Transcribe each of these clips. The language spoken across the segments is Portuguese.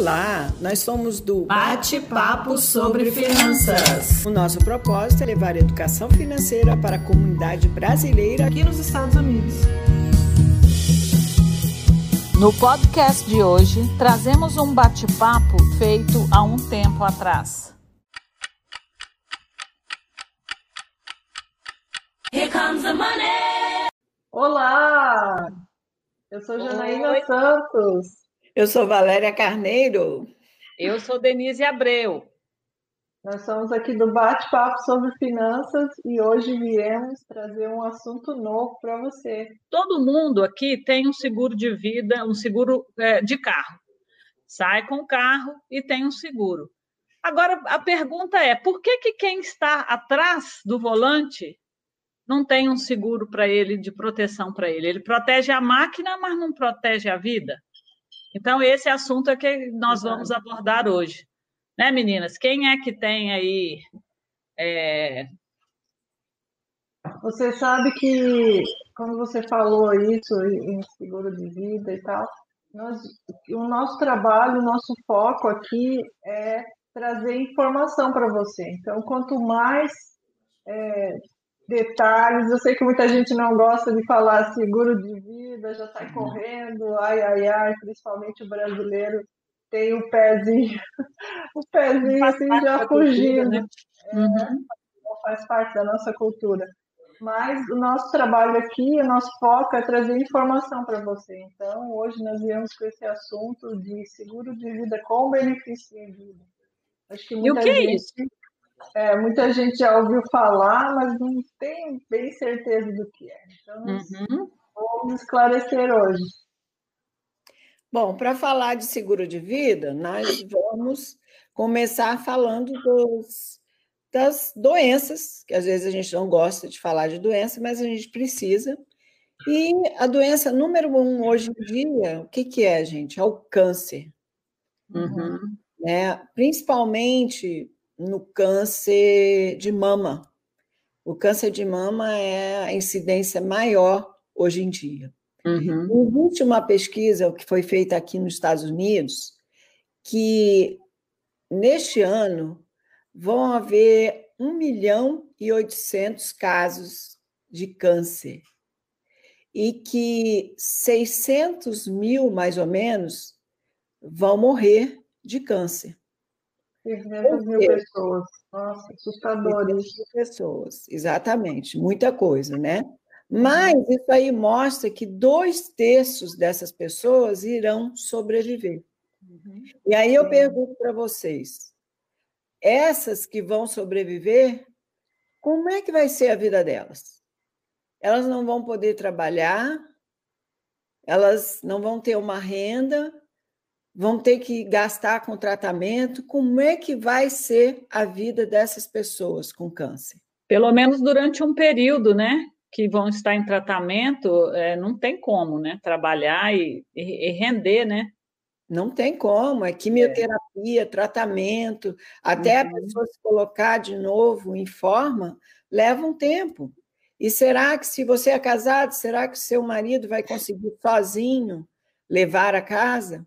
Olá, nós somos do Bate-Papo sobre Finanças. O nosso propósito é levar a educação financeira para a comunidade brasileira aqui nos Estados Unidos. No podcast de hoje, trazemos um bate-papo feito há um tempo atrás. Here comes the money! Olá! Eu sou Janaína Oi. Santos. Eu sou Valéria Carneiro. Eu sou Denise Abreu. Nós somos aqui do Bate-Papo sobre Finanças e hoje viemos trazer um assunto novo para você. Todo mundo aqui tem um seguro de vida, um seguro é, de carro. Sai com o carro e tem um seguro. Agora, a pergunta é: por que, que quem está atrás do volante não tem um seguro para ele, de proteção para ele? Ele protege a máquina, mas não protege a vida? Então, esse assunto é que nós vamos abordar hoje. Né, meninas? Quem é que tem aí. É... Você sabe que, quando você falou isso em seguro de vida e tal, nós, o nosso trabalho, o nosso foco aqui é trazer informação para você. Então, quanto mais é, detalhes. Eu sei que muita gente não gosta de falar seguro de vida, já sai uhum. correndo, ai, ai, ai, principalmente o brasileiro tem o pezinho, o pezinho assim já fugindo. Cultura, né? É, uhum. faz parte da nossa cultura. Mas o nosso trabalho aqui, o nosso foco é trazer informação para você. Então, hoje nós viemos com esse assunto de seguro de vida com benefício em vida. Acho que muita e o que gente... é isso? É, muita gente já ouviu falar, mas não tem bem certeza do que é. Então, uhum. vamos esclarecer hoje. Bom, para falar de seguro de vida, nós vamos começar falando dos, das doenças, que às vezes a gente não gosta de falar de doença, mas a gente precisa. E a doença número um hoje em dia, o que, que é, gente? É o câncer. Uhum. Né? Principalmente no câncer de mama. O câncer de mama é a incidência maior hoje em dia. Uhum. Uma pesquisa que foi feita aqui nos Estados Unidos que neste ano vão haver 1 milhão e 800 casos de câncer e que 600 mil, mais ou menos, vão morrer de câncer. 300 mil pessoas. Nossa, assustador isso. pessoas, exatamente. Muita coisa, né? Mas uhum. isso aí mostra que dois terços dessas pessoas irão sobreviver. Uhum. E aí eu pergunto para vocês: essas que vão sobreviver, como é que vai ser a vida delas? Elas não vão poder trabalhar, elas não vão ter uma renda, vão ter que gastar com tratamento. Como é que vai ser a vida dessas pessoas com câncer? Pelo menos durante um período, né? Que vão estar em tratamento, é, não tem como, né? Trabalhar e, e, e, render, né? Não tem como, é quimioterapia, é. tratamento, até uhum. a pessoa se colocar de novo em forma, leva um tempo. E será que, se você é casado, será que seu marido vai conseguir sozinho levar a casa?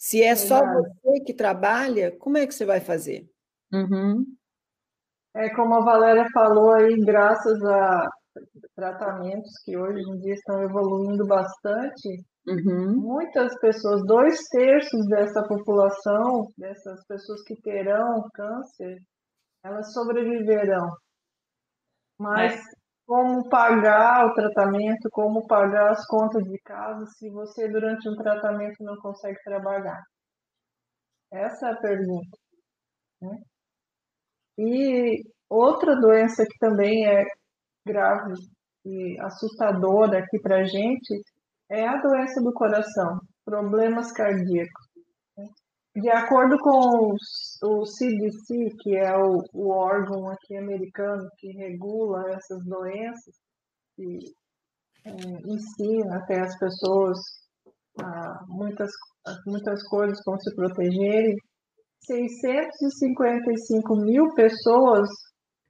Se é só você que trabalha, como é que você vai fazer? Uhum. É como a Valéria falou aí, graças a tratamentos que hoje em dia estão evoluindo bastante, uhum. muitas pessoas, dois terços dessa população, dessas pessoas que terão câncer, elas sobreviverão. Mas é como pagar o tratamento, como pagar as contas de casa se você durante um tratamento não consegue trabalhar? Essa é a pergunta. Né? E outra doença que também é grave e assustadora aqui para a gente é a doença do coração, problemas cardíacos. De acordo com o CDC, que é o, o órgão aqui americano que regula essas doenças e é, ensina até as pessoas a muitas, muitas coisas como se protegerem, 655 mil pessoas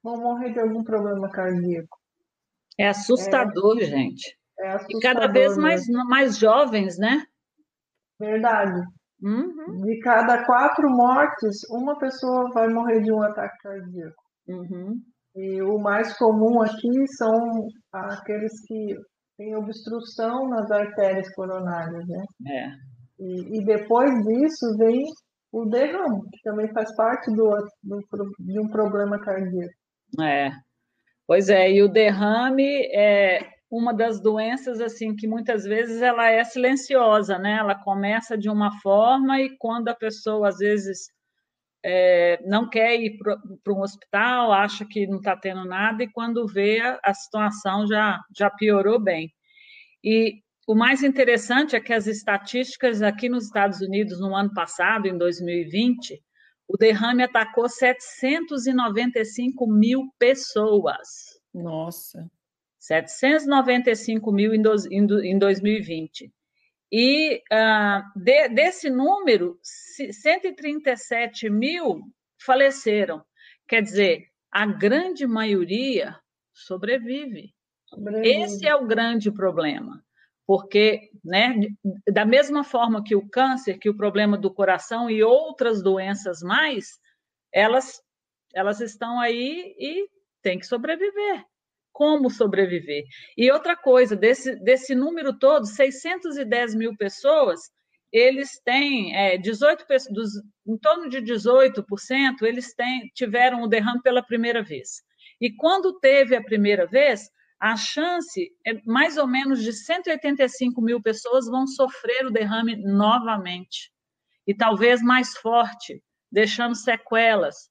vão morrer de algum problema cardíaco. É assustador, é, gente. É assustador, e cada vez mais, mais jovens, né? Verdade. Uhum. De cada quatro mortes, uma pessoa vai morrer de um ataque cardíaco. Uhum. E o mais comum aqui são aqueles que têm obstrução nas artérias coronárias, né? É. E, e depois disso vem o derrame, que também faz parte do, do, de um problema cardíaco. É. Pois é, e o derrame é uma das doenças assim que muitas vezes ela é silenciosa, né? Ela começa de uma forma e quando a pessoa às vezes é, não quer ir para um hospital, acha que não está tendo nada e quando vê a situação já já piorou bem. E o mais interessante é que as estatísticas aqui nos Estados Unidos no ano passado, em 2020, o derrame atacou 795 mil pessoas. Nossa. 795 mil em, do, em 2020. E uh, de, desse número, 137 mil faleceram. Quer dizer, a grande maioria sobrevive. sobrevive. Esse é o grande problema porque, né, da mesma forma que o câncer, que o problema do coração e outras doenças mais, elas, elas estão aí e tem que sobreviver. Como sobreviver? E outra coisa, desse, desse número todo, 610 mil pessoas, eles têm é, 18 dos, em torno de 18%, eles têm, tiveram o derrame pela primeira vez. E quando teve a primeira vez, a chance é mais ou menos de 185 mil pessoas vão sofrer o derrame novamente. E talvez mais forte, deixando sequelas.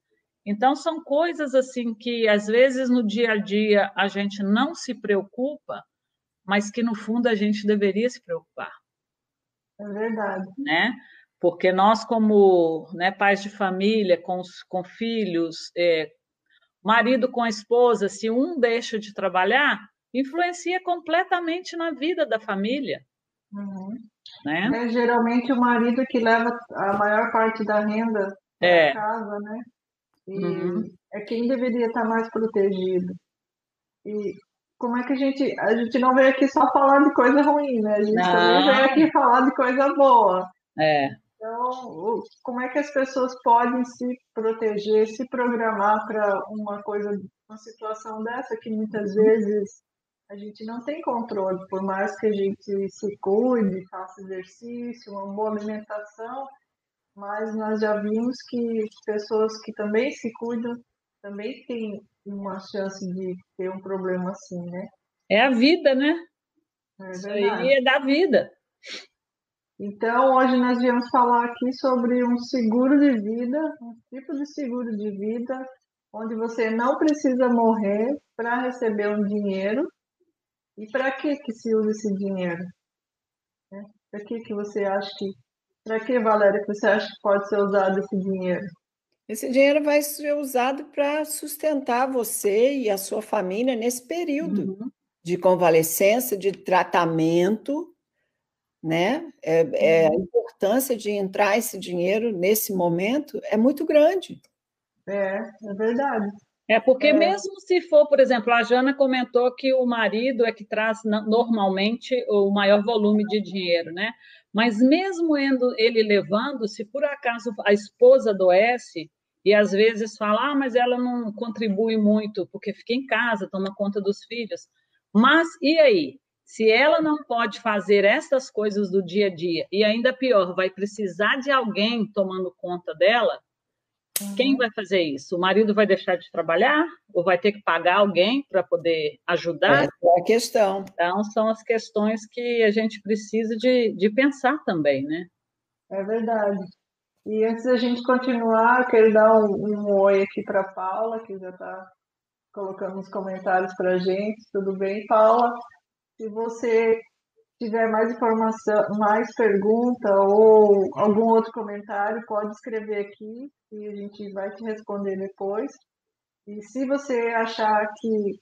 Então, são coisas assim que, às vezes, no dia a dia, a gente não se preocupa, mas que, no fundo, a gente deveria se preocupar. É verdade. Né? Porque nós, como né, pais de família, com, com filhos, é, marido com a esposa, se um deixa de trabalhar, influencia completamente na vida da família. Uhum. Né? É geralmente o marido que leva a maior parte da renda é. casa, né? E uhum. é quem deveria estar mais protegido. E como é que a gente. A gente não veio aqui só falar de coisa ruim, né? A gente não. também veio aqui falar de coisa boa. É. Então, como é que as pessoas podem se proteger, se programar para uma coisa, uma situação dessa que muitas vezes a gente não tem controle, por mais que a gente se cuide, faça exercício, uma boa alimentação, mas nós já vimos que pessoas que também se cuidam também têm uma chance de ter um problema assim, né? É a vida, né? É Isso aí é da vida. Então, hoje nós viemos falar aqui sobre um seguro de vida, um tipo de seguro de vida, onde você não precisa morrer para receber um dinheiro. E para que que se usa esse dinheiro? Né? Para que que você acha que, para que, Valéria, que você acha que pode ser usado esse dinheiro? Esse dinheiro vai ser usado para sustentar você e a sua família nesse período uhum. de convalescença, de tratamento né? É, é, a uhum. importância de entrar esse dinheiro nesse momento é muito grande. É, é verdade. É porque é. mesmo se for, por exemplo, a Jana comentou que o marido é que traz normalmente o maior volume de dinheiro, né? Mas mesmo ele levando, se por acaso a esposa adoece e às vezes fala, ah, mas ela não contribui muito porque fica em casa, toma conta dos filhos. Mas e aí? Se ela não pode fazer essas coisas do dia a dia e ainda pior, vai precisar de alguém tomando conta dela, uhum. quem vai fazer isso? O marido vai deixar de trabalhar ou vai ter que pagar alguém para poder ajudar? Essa é a questão. Então, são as questões que a gente precisa de, de pensar também, né? É verdade. E antes da gente continuar, quero dar um, um oi aqui para a Paula, que já está colocando nos comentários para a gente. Tudo bem, Paula? Se você tiver mais informação, mais pergunta ou algum outro comentário, pode escrever aqui e a gente vai te responder depois. E se você achar que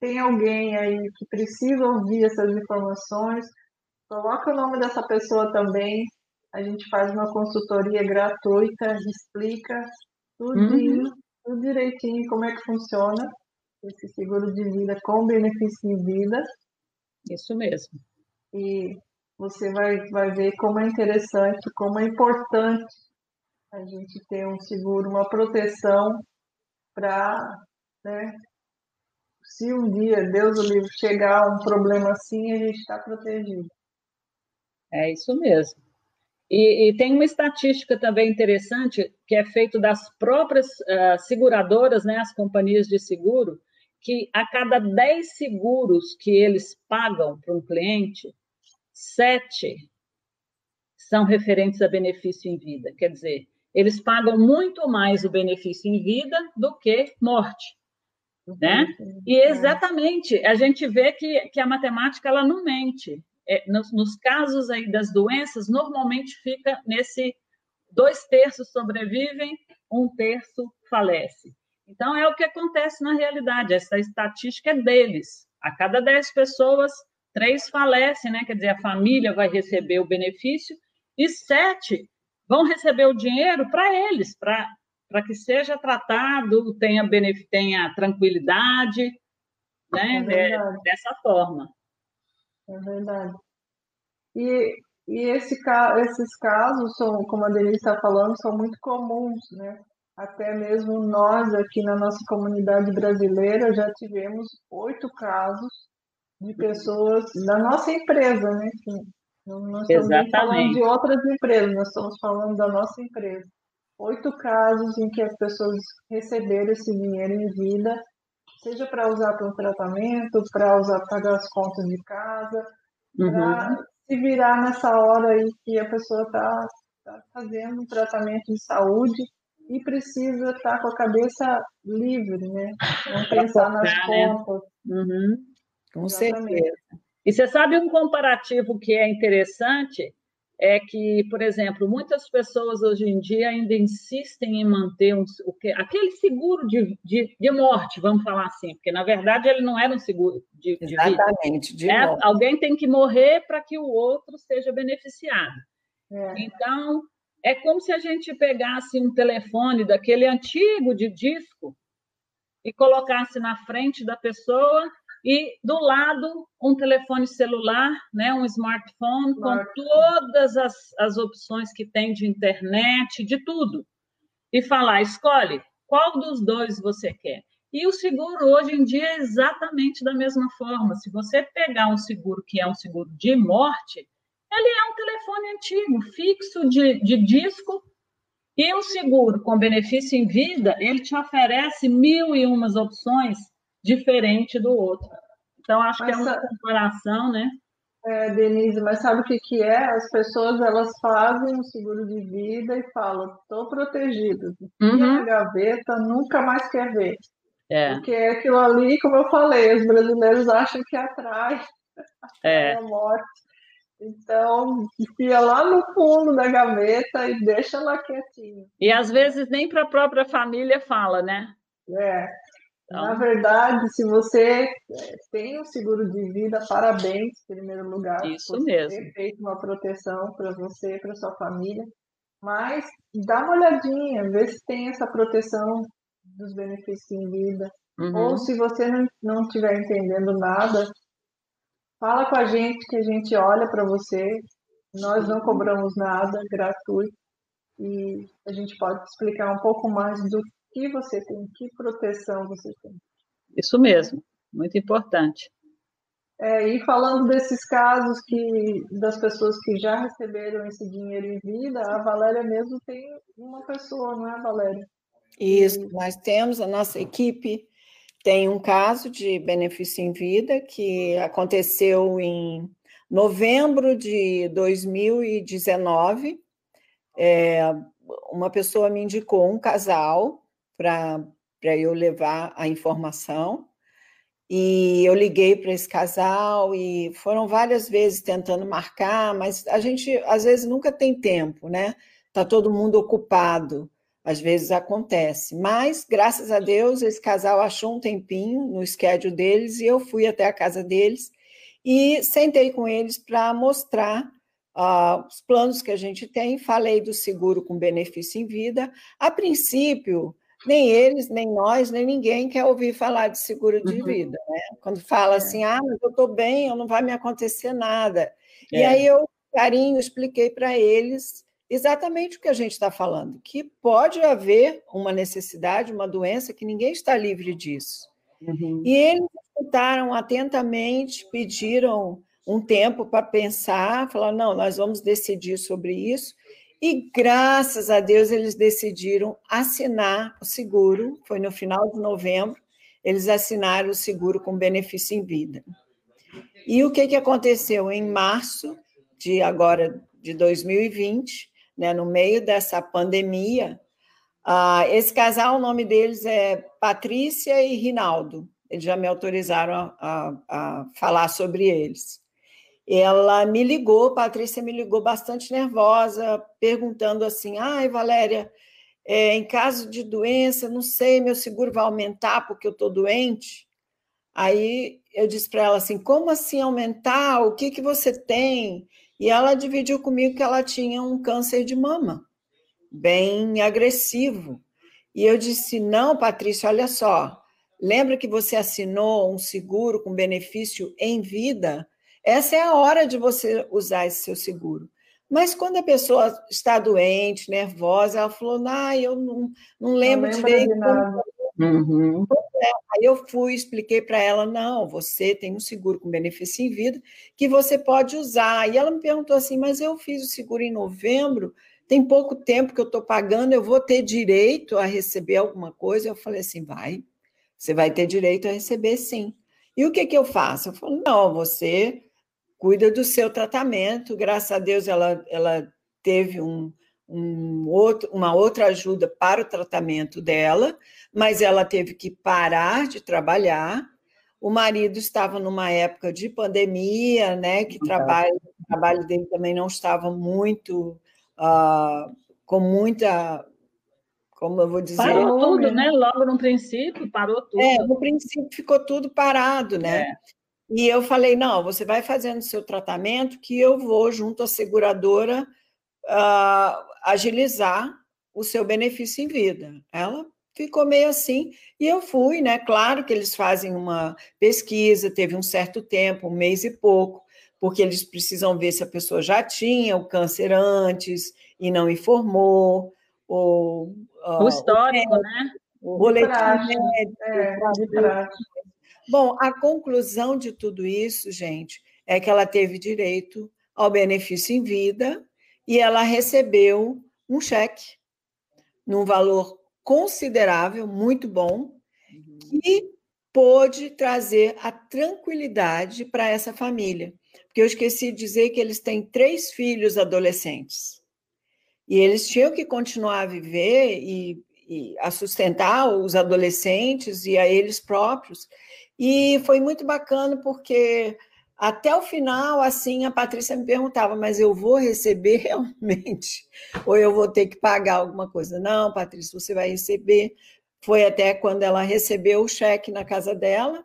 tem alguém aí que precisa ouvir essas informações, coloca o nome dessa pessoa também. A gente faz uma consultoria gratuita, explica tudo, uhum. tudo direitinho como é que funciona esse seguro de vida com benefício de vida. Isso mesmo. E você vai, vai ver como é interessante, como é importante a gente ter um seguro, uma proteção para, né, se um dia, Deus o livre, chegar um problema assim, a gente está protegido. É isso mesmo. E, e, tem uma estatística também interessante, que é feito das próprias uh, seguradoras, né, as companhias de seguro, que a cada 10 seguros que eles pagam para um cliente, sete são referentes a benefício em vida. Quer dizer, eles pagam muito mais o benefício em vida do que morte. Né? E exatamente, a gente vê que, que a matemática ela não mente. É, nos, nos, casos aí das doenças, normalmente fica nesse dois terços sobrevivem, um terço falece. Então, é o que acontece na realidade, essa estatística é deles. A cada dez pessoas, três falecem, né? Quer dizer, a família vai receber o benefício e sete vão receber o dinheiro para eles, para que seja tratado, tenha, tenha tranquilidade, né? É é, dessa forma. É verdade. E, e esse, esses casos, são, como a Denise está falando, são muito comuns, né? Até mesmo nós aqui na nossa comunidade brasileira já tivemos oito casos de pessoas da nossa empresa, né? Não, não estamos Exatamente. falando de outras empresas, nós estamos falando da nossa empresa. Oito casos em que as pessoas receberam esse dinheiro em vida, seja para usar para um tratamento, para usar para pagar as contas de casa, uhum. para se virar nessa hora aí que a pessoa está tá fazendo um tratamento de saúde e precisa estar tá com a cabeça livre, né? Não pensar nas né? contas. Uhum. Com certeza. E você sabe um comparativo que é interessante? É que, por exemplo, muitas pessoas hoje em dia ainda insistem em manter um, aquele seguro de, de, de, morte, vamos falar assim, porque na verdade ele não era um seguro de, de Exatamente, de é, Alguém tem que morrer para que o outro seja beneficiado. É. Então, é como se a gente pegasse um telefone daquele antigo de disco e colocasse na frente da pessoa e do lado um telefone celular, né, um smartphone com todas as, as opções que tem de internet, de tudo. E falar, escolhe qual dos dois você quer. E o seguro hoje em dia é exatamente da mesma forma. Se você pegar um seguro que é um seguro de morte, ele é um telefone antigo, fixo de, de disco, e o seguro com benefício em vida, ele te oferece mil e umas opções diferente do outro. Então, acho mas, que é uma comparação, né? É, Denise, mas sabe o que, que é? As pessoas elas fazem um seguro de vida e falam, estou protegido. Uhum. A gaveta nunca mais quer ver. É. Porque é aquilo ali, como eu falei, os brasileiros acham que atrai é. a morte. Então, enfia lá no fundo da gaveta e deixa lá quietinho. E às vezes nem para a própria família fala, né? É. Então... Na verdade, se você é, tem um seguro de vida, parabéns, em primeiro lugar. Isso por mesmo. ter feito uma proteção para você para sua família. Mas dá uma olhadinha, vê se tem essa proteção dos benefícios em vida. Uhum. Ou se você não estiver entendendo nada, Fala com a gente que a gente olha para você. Nós não cobramos nada, gratuito. E a gente pode explicar um pouco mais do que você tem, que proteção você tem. Isso mesmo, muito importante. É, e falando desses casos que das pessoas que já receberam esse dinheiro em vida, a Valéria mesmo tem uma pessoa, não é, Valéria? Isso, nós temos a nossa equipe tem um caso de benefício em vida que aconteceu em novembro de 2019. É, uma pessoa me indicou um casal para eu levar a informação. E eu liguei para esse casal e foram várias vezes tentando marcar, mas a gente às vezes nunca tem tempo, né? Tá todo mundo ocupado. Às vezes acontece, mas graças a Deus esse casal achou um tempinho no schedule deles e eu fui até a casa deles e sentei com eles para mostrar uh, os planos que a gente tem. Falei do seguro com benefício em vida. A princípio, nem eles, nem nós, nem ninguém quer ouvir falar de seguro de uhum. vida, né? Quando fala é. assim, ah, mas eu estou bem, não vai me acontecer nada. É. E aí eu, carinho, expliquei para eles exatamente o que a gente está falando, que pode haver uma necessidade, uma doença, que ninguém está livre disso. Uhum. E eles escutaram atentamente, pediram um tempo para pensar, falaram, não, nós vamos decidir sobre isso, e graças a Deus eles decidiram assinar o seguro, foi no final de novembro, eles assinaram o seguro com benefício em vida. E o que, que aconteceu? Em março de agora de 2020, né, no meio dessa pandemia, uh, esse casal, o nome deles é Patrícia e Rinaldo. Eles já me autorizaram a, a, a falar sobre eles ela me ligou, Patrícia me ligou bastante nervosa, perguntando assim: ai, Valéria, é, em caso de doença, não sei, meu seguro vai aumentar porque eu estou doente? Aí eu disse para ela assim: como assim aumentar? O que, que você tem? E ela dividiu comigo que ela tinha um câncer de mama, bem agressivo. E eu disse: não, Patrícia, olha só, lembra que você assinou um seguro com benefício em vida? Essa é a hora de você usar esse seu seguro. Mas quando a pessoa está doente, nervosa, ela falou: ah, eu não, não lembro não direito. Uhum. Aí eu fui, expliquei para ela: não, você tem um seguro com benefício em vida que você pode usar. E ela me perguntou assim: mas eu fiz o seguro em novembro, tem pouco tempo que eu estou pagando, eu vou ter direito a receber alguma coisa? Eu falei assim: vai, você vai ter direito a receber sim. E o que, que eu faço? Eu falo: não, você cuida do seu tratamento. Graças a Deus, ela, ela teve um, um outro, uma outra ajuda para o tratamento dela, mas ela teve que parar de trabalhar. O marido estava numa época de pandemia, né? Que trabalho, o trabalho dele também não estava muito uh, com muita como eu vou dizer. Parou tudo, né? Logo no princípio, parou tudo. É, no princípio ficou tudo parado, né? É. E eu falei: não, você vai fazendo seu tratamento, que eu vou, junto à seguradora, uh, agilizar o seu benefício em vida. Ela ficou meio assim, e eu fui, né? Claro que eles fazem uma pesquisa, teve um certo tempo, um mês e pouco, porque eles precisam ver se a pessoa já tinha o câncer antes e não informou, ou uh, o histórico, o, né? O boletim médico, é, Bom, a conclusão de tudo isso, gente, é que ela teve direito ao benefício em vida e ela recebeu um cheque num valor considerável, muito bom, uhum. que pôde trazer a tranquilidade para essa família. Porque eu esqueci de dizer que eles têm três filhos adolescentes. E eles tinham que continuar a viver e, e a sustentar os adolescentes e a eles próprios. E foi muito bacana porque até o final, assim, a Patrícia me perguntava, mas eu vou receber realmente? Ou eu vou ter que pagar alguma coisa? Não, Patrícia, você vai receber. Foi até quando ela recebeu o cheque na casa dela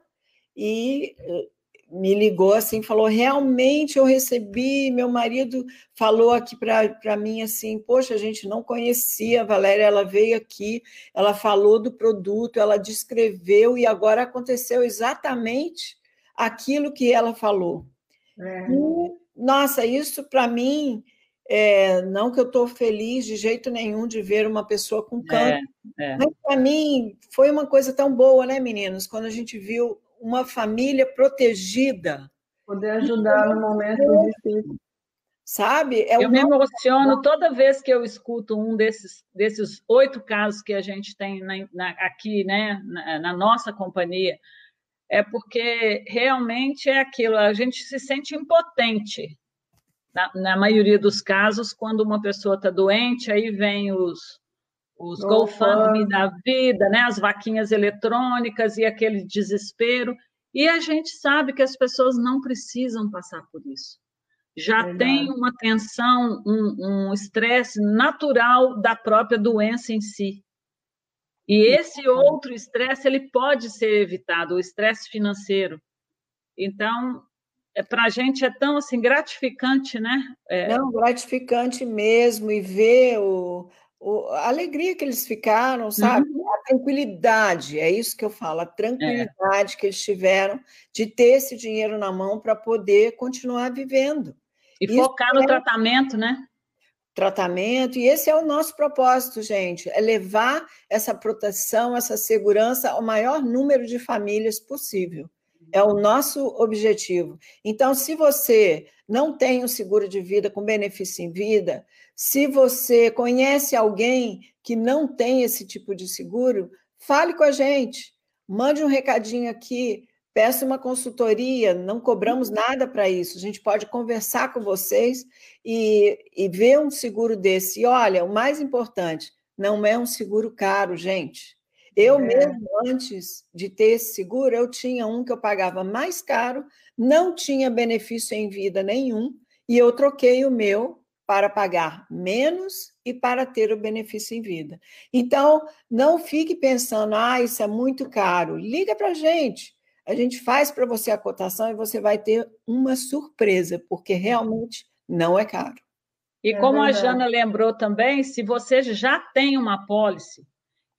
e eh, me ligou assim, falou: realmente eu recebi. Meu marido falou aqui para mim assim: poxa, a gente não conhecia a Valéria, ela veio aqui, ela falou do produto, ela descreveu e agora aconteceu exatamente aquilo que ela falou. É. E, nossa, isso para mim. É, não que eu estou feliz de jeito nenhum de ver uma pessoa com câncer, é, é. mas para mim foi uma coisa tão boa, né, meninos? Quando a gente viu uma família protegida. Poder ajudar no momento difícil. Sabe? É eu me emociono toda vez que eu escuto um desses, desses oito casos que a gente tem na, na, aqui, né, na, na nossa companhia. É porque realmente é aquilo, a gente se sente impotente na, na, maioria dos casos, quando uma pessoa está doente, aí vem os, os GoFundMe da vida, né? as vaquinhas eletrônicas e aquele desespero. E a gente sabe que as pessoas não precisam passar por isso. Já Verdade. tem uma tensão, um estresse um natural da própria doença em si. E esse outro estresse ele pode ser evitado, o estresse financeiro. Então, é, para a gente é tão assim gratificante, né? É... Não, gratificante mesmo, e ver o, a alegria que eles ficaram, sabe? Uhum. A tranquilidade, é isso que eu falo, a tranquilidade é. que eles tiveram de ter esse dinheiro na mão para poder continuar vivendo. E isso focar no é... tratamento, né? Tratamento, e esse é o nosso propósito, gente, é levar essa proteção, essa segurança ao maior número de famílias possível. É o nosso objetivo. Então, se você não tem um seguro de vida com benefício em vida, se você conhece alguém que não tem esse tipo de seguro, fale com a gente, mande um recadinho aqui, peça uma consultoria, não cobramos nada para isso. A gente pode conversar com vocês e, e ver um seguro desse. E olha, o mais importante, não é um seguro caro, gente. Eu é. mesmo, antes de ter esse seguro, eu tinha um que eu pagava mais caro, não tinha benefício em vida nenhum, e eu troquei o meu para pagar menos e para ter o benefício em vida. Então, não fique pensando, ah, isso é muito caro. Liga para a gente. A gente faz para você a cotação e você vai ter uma surpresa, porque realmente não é caro. E como é a Jana lembrou também, se você já tem uma pólice,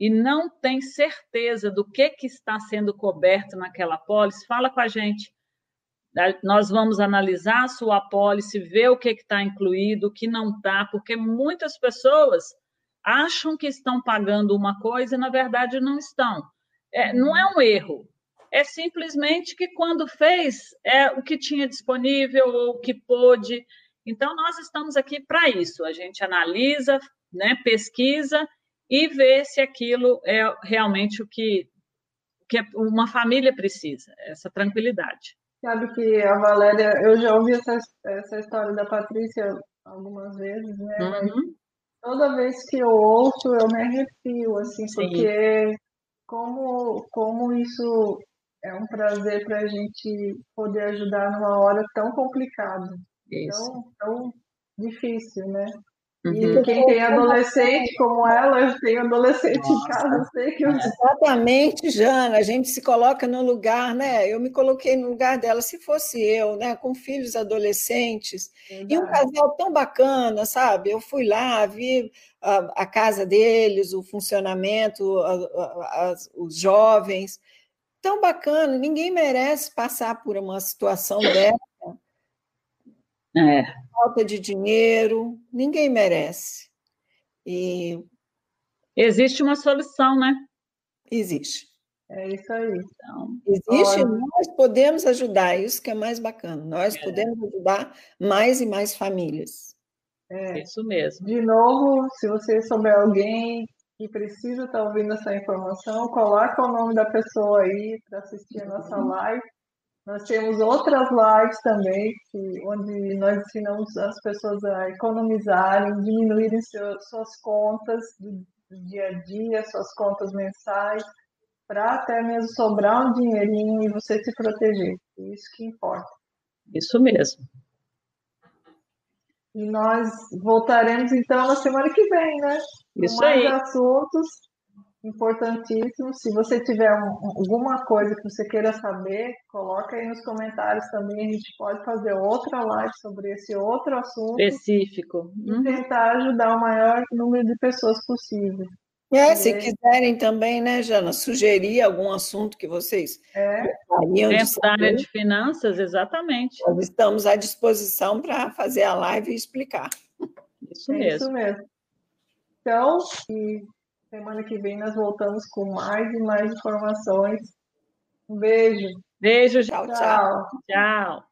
e não tem certeza do que, que está sendo coberto naquela apólice, fala com a gente. Nós vamos analisar a sua apólice, ver o que está incluído, o que não está, porque muitas pessoas acham que estão pagando uma coisa e, na verdade, não estão. É, não é um erro, é simplesmente que quando fez é o que tinha disponível ou o que pôde. Então, nós estamos aqui para isso. A gente analisa, né, pesquisa e ver se aquilo é realmente o que, que uma família precisa, essa tranquilidade. Sabe que a Valéria, eu já ouvi essa, essa história da Patrícia algumas vezes, né? Uhum. toda vez que eu ouço, eu me arrepio, assim, Sim. porque como, como isso é um prazer para a gente poder ajudar numa hora tão complicada, tão, tão difícil, né? Uhum. E quem tem adolescente como ela, eu tenho adolescente Nossa. em casa, eu sei que eu... Exatamente, Jana, a gente se coloca no lugar, né? Eu me coloquei no lugar dela, se fosse eu, né? Com filhos adolescentes, Verdade. e um casal tão bacana, sabe? Eu fui lá, vi a, a casa deles, o funcionamento, a, a, os jovens, tão bacana, ninguém merece passar por uma situação dessa. É. Falta de dinheiro, ninguém merece. E existe uma solução, né? Existe. É isso aí. Então, existe, Olha. nós podemos ajudar, isso que é mais bacana. Nós é. podemos ajudar mais e mais famílias. É. Isso mesmo. De novo, se você souber alguém que precisa estar ouvindo essa informação, coloca o nome da pessoa aí para assistir a nossa uhum. live nós temos outras lives também, que, onde nós ensinamos as pessoas a economizarem, diminuírem seu, suas contas do, do dia a dia, suas contas mensais, para até mesmo sobrar um dinheirinho e você se proteger. Isso que importa. Isso mesmo. E nós voltaremos então na semana que vem, né? Isso Com mais aí. assuntos importantíssimo. Se você tiver um, alguma coisa que você queira saber, coloca aí nos comentários também. A gente pode fazer outra live sobre esse outro assunto específico e uhum. tentar ajudar o maior número de pessoas possível. É, se quiserem também, né, Jana, sugerir algum assunto que vocês é. Dentro da área de finanças, exatamente. Nós estamos à disposição para fazer a live e explicar. Isso é mesmo. Isso mesmo. Então, e Semana que vem nós voltamos com mais e mais informações. Um beijo. Beijo, tchau. Tchau. tchau.